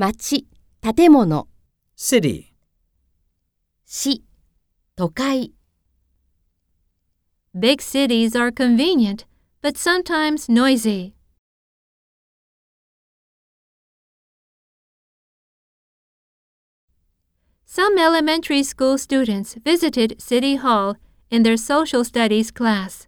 町、建物。city, 市、都会。Big cities are convenient, but sometimes noisy. Some elementary school students visited City Hall in their social studies class.